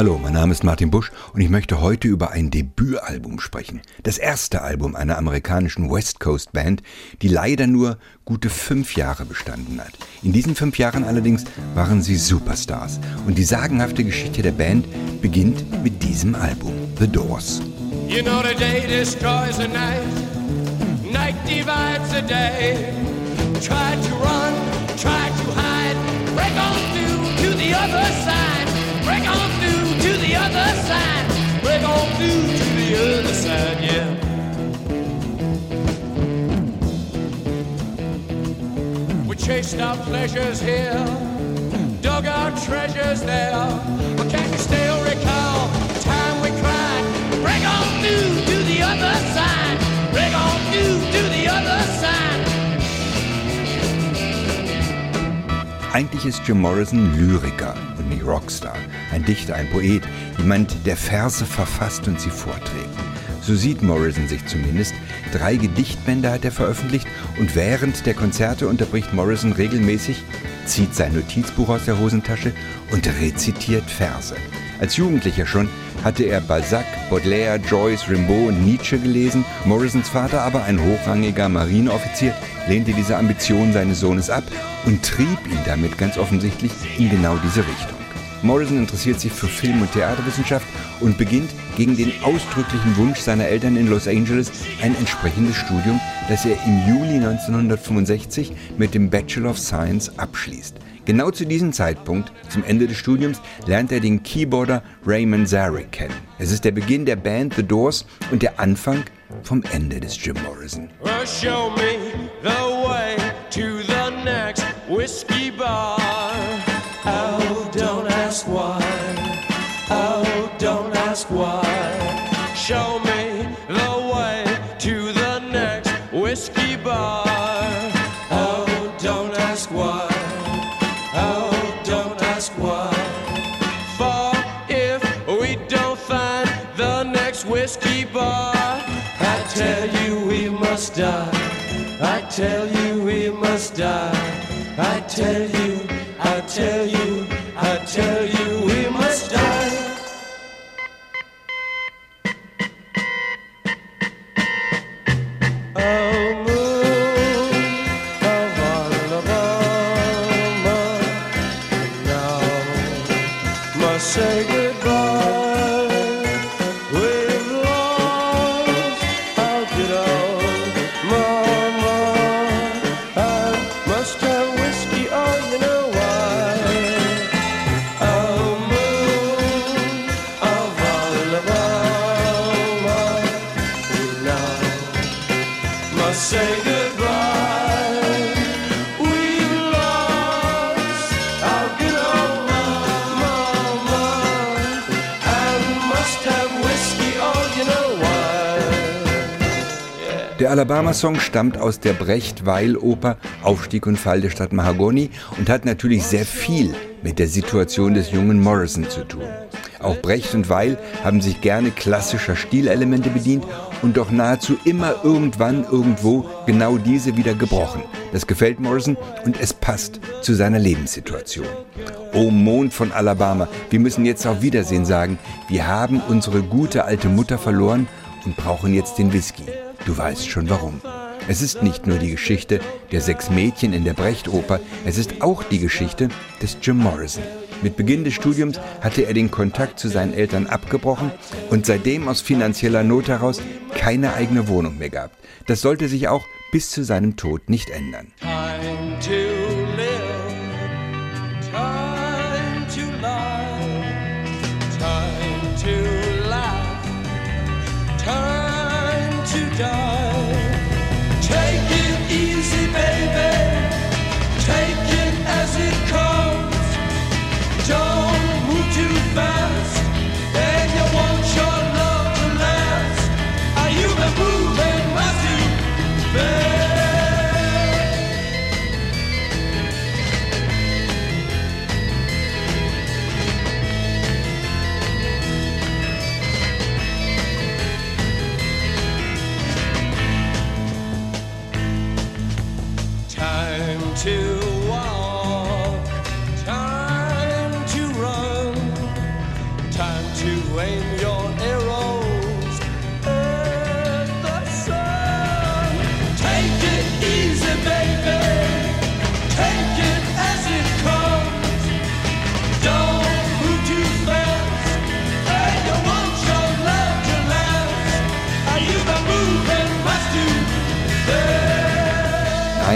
Hallo, mein Name ist Martin Busch und ich möchte heute über ein Debütalbum sprechen. Das erste Album einer amerikanischen West Coast Band, die leider nur gute fünf Jahre bestanden hat. In diesen fünf Jahren allerdings waren sie Superstars und die sagenhafte Geschichte der Band beginnt mit diesem Album, The Doors. You know the day destroys the night, night divides the day. Try to run, try to hide, break on through to the other side, break on through other side. Break on through to the other side, yeah. We chased our pleasures here, dug our treasures there. But can you still recall the time we cried? Break on through to the other side. Break on through to the other side. Eigentlich ist Jim Morrison Lyriker und nicht Rockstar. Ein Dichter, ein Poet, jemand, der Verse verfasst und sie vorträgt. So sieht Morrison sich zumindest. Drei Gedichtbände hat er veröffentlicht und während der Konzerte unterbricht Morrison regelmäßig, zieht sein Notizbuch aus der Hosentasche und rezitiert Verse. Als Jugendlicher schon hatte er Balzac, Baudelaire, Joyce, Rimbaud und Nietzsche gelesen. Morrisons Vater aber, ein hochrangiger Marineoffizier, lehnte diese Ambition seines Sohnes ab und trieb ihn damit ganz offensichtlich in genau diese Richtung. Morrison interessiert sich für Film- und Theaterwissenschaft und beginnt gegen den ausdrücklichen Wunsch seiner Eltern in Los Angeles ein entsprechendes Studium, das er im Juli 1965 mit dem Bachelor of Science abschließt. Genau zu diesem Zeitpunkt, zum Ende des Studiums, lernt er den Keyboarder Raymond Zarek kennen. Es ist der Beginn der Band The Doors und der Anfang vom Ende des Jim Morrison. Well, show me the way to the next whiskey bar. Oh, bar, I tell you we must die. I tell you we must die. I tell you, I tell you, I tell you we must die. Say Der Alabama-Song stammt aus der Brecht-Weil-Oper Aufstieg und Fall der Stadt Mahagoni und hat natürlich sehr viel mit der Situation des jungen Morrison zu tun. Auch Brecht und Weil haben sich gerne klassischer Stilelemente bedient und doch nahezu immer irgendwann irgendwo genau diese wieder gebrochen. Das gefällt Morrison und es passt zu seiner Lebenssituation. O Mond von Alabama, wir müssen jetzt auf Wiedersehen sagen. Wir haben unsere gute alte Mutter verloren und brauchen jetzt den Whisky. Du weißt schon warum. Es ist nicht nur die Geschichte der sechs Mädchen in der Brecht-Oper, es ist auch die Geschichte des Jim Morrison. Mit Beginn des Studiums hatte er den Kontakt zu seinen Eltern abgebrochen und seitdem aus finanzieller Not heraus keine eigene Wohnung mehr gehabt. Das sollte sich auch bis zu seinem Tod nicht ändern.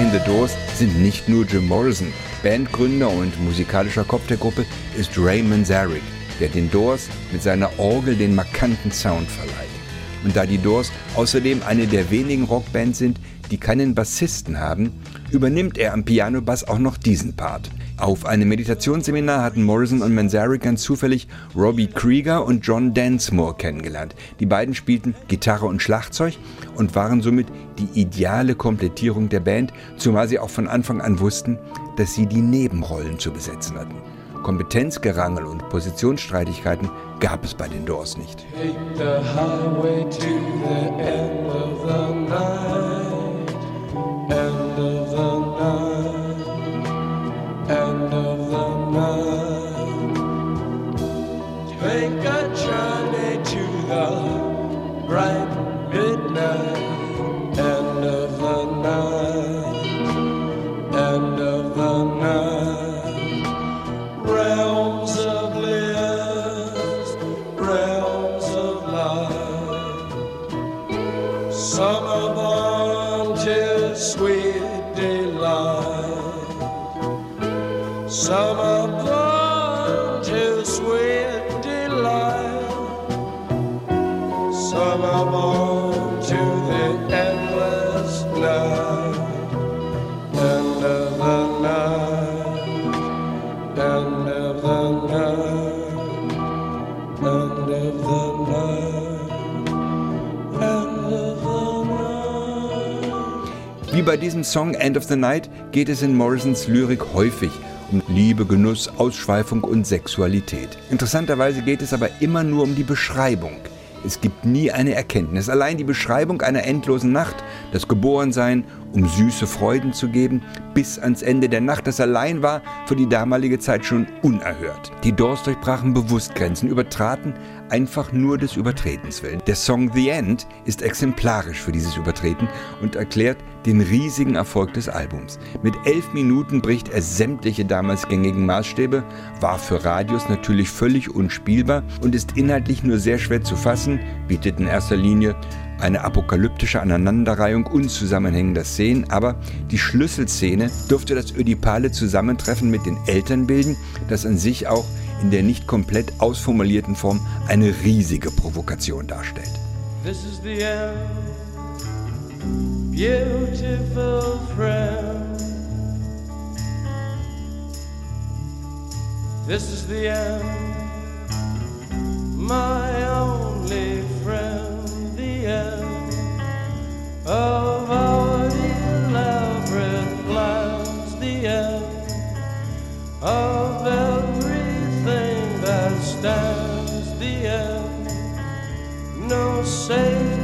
Behind the Doors sind nicht nur Jim Morrison. Bandgründer und musikalischer Kopf der Gruppe ist Ray Manzarek, der den Doors mit seiner Orgel den markanten Sound verleiht. Und da die Doors außerdem eine der wenigen Rockbands sind, die keinen Bassisten haben, übernimmt er am Piano-Bass auch noch diesen Part. Auf einem Meditationsseminar hatten Morrison und Manzarek ganz zufällig Robbie Krieger und John Densmore kennengelernt. Die beiden spielten Gitarre und Schlagzeug und waren somit die ideale Komplettierung der Band, zumal sie auch von Anfang an wussten, dass sie die Nebenrollen zu besetzen hatten. Kompetenzgerangel und Positionsstreitigkeiten gab es bei den Doors nicht. Take the highway to the end of the Summer born to sweet delight. Summer born Wie bei diesem Song End of the Night geht es in Morrisons Lyrik häufig um Liebe, Genuss, Ausschweifung und Sexualität. Interessanterweise geht es aber immer nur um die Beschreibung. Es gibt nie eine Erkenntnis. Allein die Beschreibung einer endlosen Nacht, das Geborensein, um süße Freuden zu geben, bis ans Ende der Nacht, das allein war für die damalige Zeit schon unerhört. Die Doors durchbrachen bewusst Grenzen, übertraten einfach nur des Übertretens willen. Der Song The End ist exemplarisch für dieses Übertreten und erklärt den riesigen Erfolg des Albums. Mit elf Minuten bricht er sämtliche damals gängigen Maßstäbe, war für Radios natürlich völlig unspielbar und ist inhaltlich nur sehr schwer zu fassen, bietet in erster Linie eine apokalyptische Aneinanderreihung unzusammenhängender Szenen, aber die Schlüsselszene dürfte das ödipale Zusammentreffen mit den Eltern bilden, das an sich auch in der nicht komplett ausformulierten Form eine riesige Provokation darstellt. This is the end, beautiful friend. This is the end, my only friend. Of our elaborate plans. The end of everything that stands. The end no safety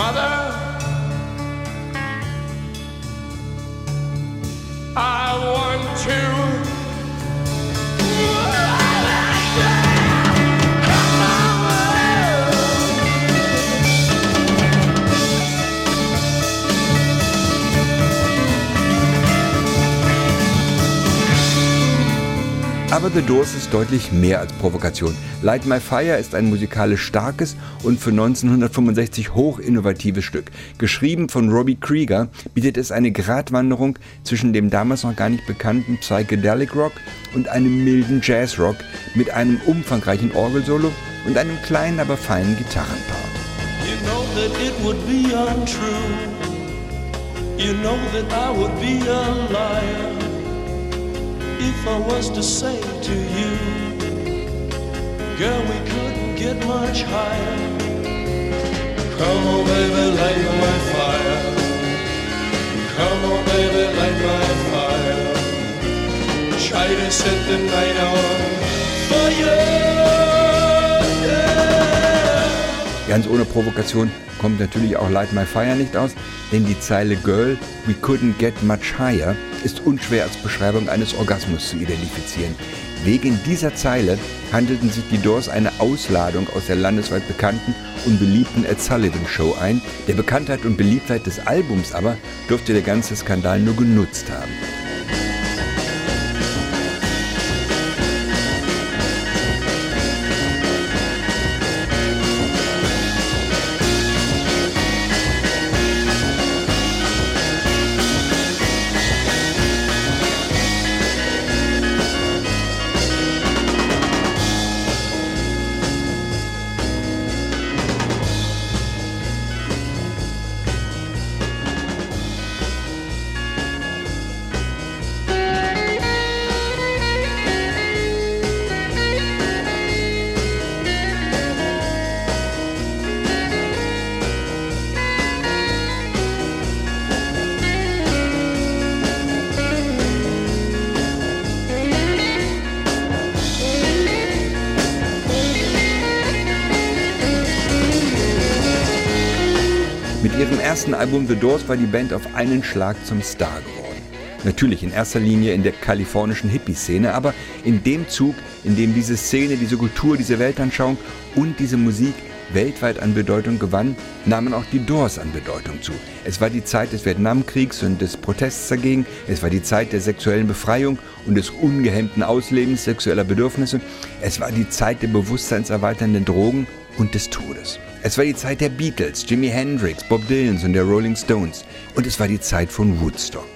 Mother, Aber The Doors ist deutlich mehr als Provokation. Light My Fire ist ein musikalisch starkes und für 1965 hoch innovatives Stück. Geschrieben von Robbie Krieger bietet es eine Gratwanderung zwischen dem damals noch gar nicht bekannten Psychedelic Rock und einem milden Jazz Rock mit einem umfangreichen Orgelsolo und einem kleinen, aber feinen Gitarrenpart. You know that it would be untrue. You know that I would be a liar if I was to say to you, girl, we couldn't get much higher. Come on, baby, light my fire. Come on, baby, light my fire. Try to set the night on Ganz ohne Provokation kommt natürlich auch Light My Fire nicht aus, denn die Zeile Girl, we couldn't get much higher ist unschwer als Beschreibung eines Orgasmus zu identifizieren. Wegen dieser Zeile handelten sich die Doors eine Ausladung aus der landesweit bekannten und beliebten Ed Sullivan Show ein. Der Bekanntheit und Beliebtheit des Albums aber dürfte der ganze Skandal nur genutzt haben. Ersten Album The Doors war die Band auf einen Schlag zum Star geworden. Natürlich in erster Linie in der kalifornischen Hippie-Szene, aber in dem Zug, in dem diese Szene, diese Kultur, diese Weltanschauung und diese Musik weltweit an Bedeutung gewann, nahmen auch die Doors an Bedeutung zu. Es war die Zeit des Vietnamkriegs und des Protests dagegen, es war die Zeit der sexuellen Befreiung und des ungehemmten Auslebens sexueller Bedürfnisse, es war die Zeit der bewusstseinserweiternden Drogen und des Todes. Es war die Zeit der Beatles, Jimi Hendrix, Bob Dylan und der Rolling Stones. Und es war die Zeit von Woodstock.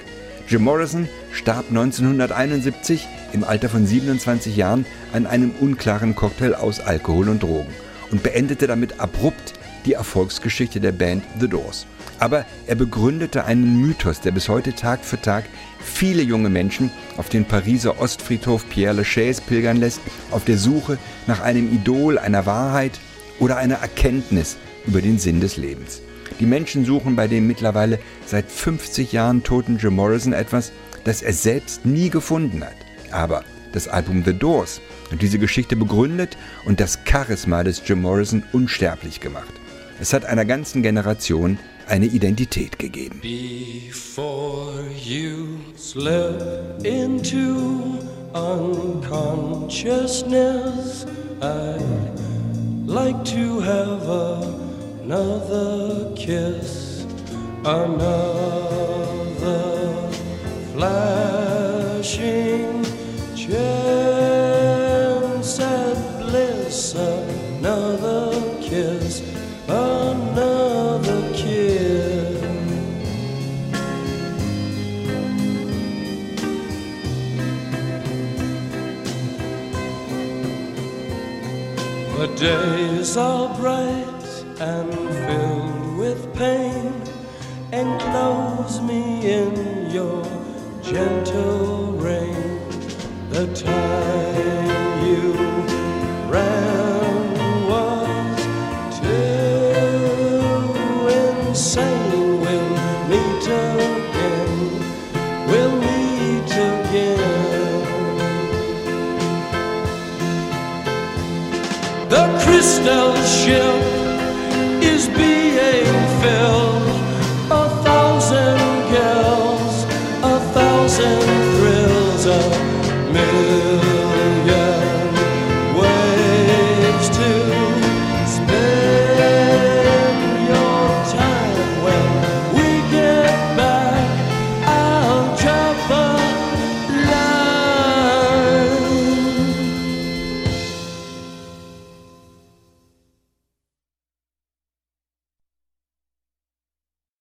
Jim Morrison starb 1971 im Alter von 27 Jahren an einem unklaren Cocktail aus Alkohol und Drogen und beendete damit abrupt die Erfolgsgeschichte der Band The Doors. Aber er begründete einen Mythos, der bis heute Tag für Tag viele junge Menschen auf den Pariser Ostfriedhof Pierre Lachaise pilgern lässt, auf der Suche nach einem Idol, einer Wahrheit oder einer Erkenntnis über den Sinn des Lebens. Die Menschen suchen bei dem mittlerweile seit 50 Jahren toten Jim Morrison etwas, das er selbst nie gefunden hat. Aber das Album The Doors hat diese Geschichte begründet und das Charisma des Jim Morrison unsterblich gemacht. Es hat einer ganzen Generation eine Identität gegeben. Before you slip into unconsciousness, I'd like to have another kiss, another Enclose me in your gentle rain. The time you ran was too insane. We'll meet again. We'll meet again. The crystal ship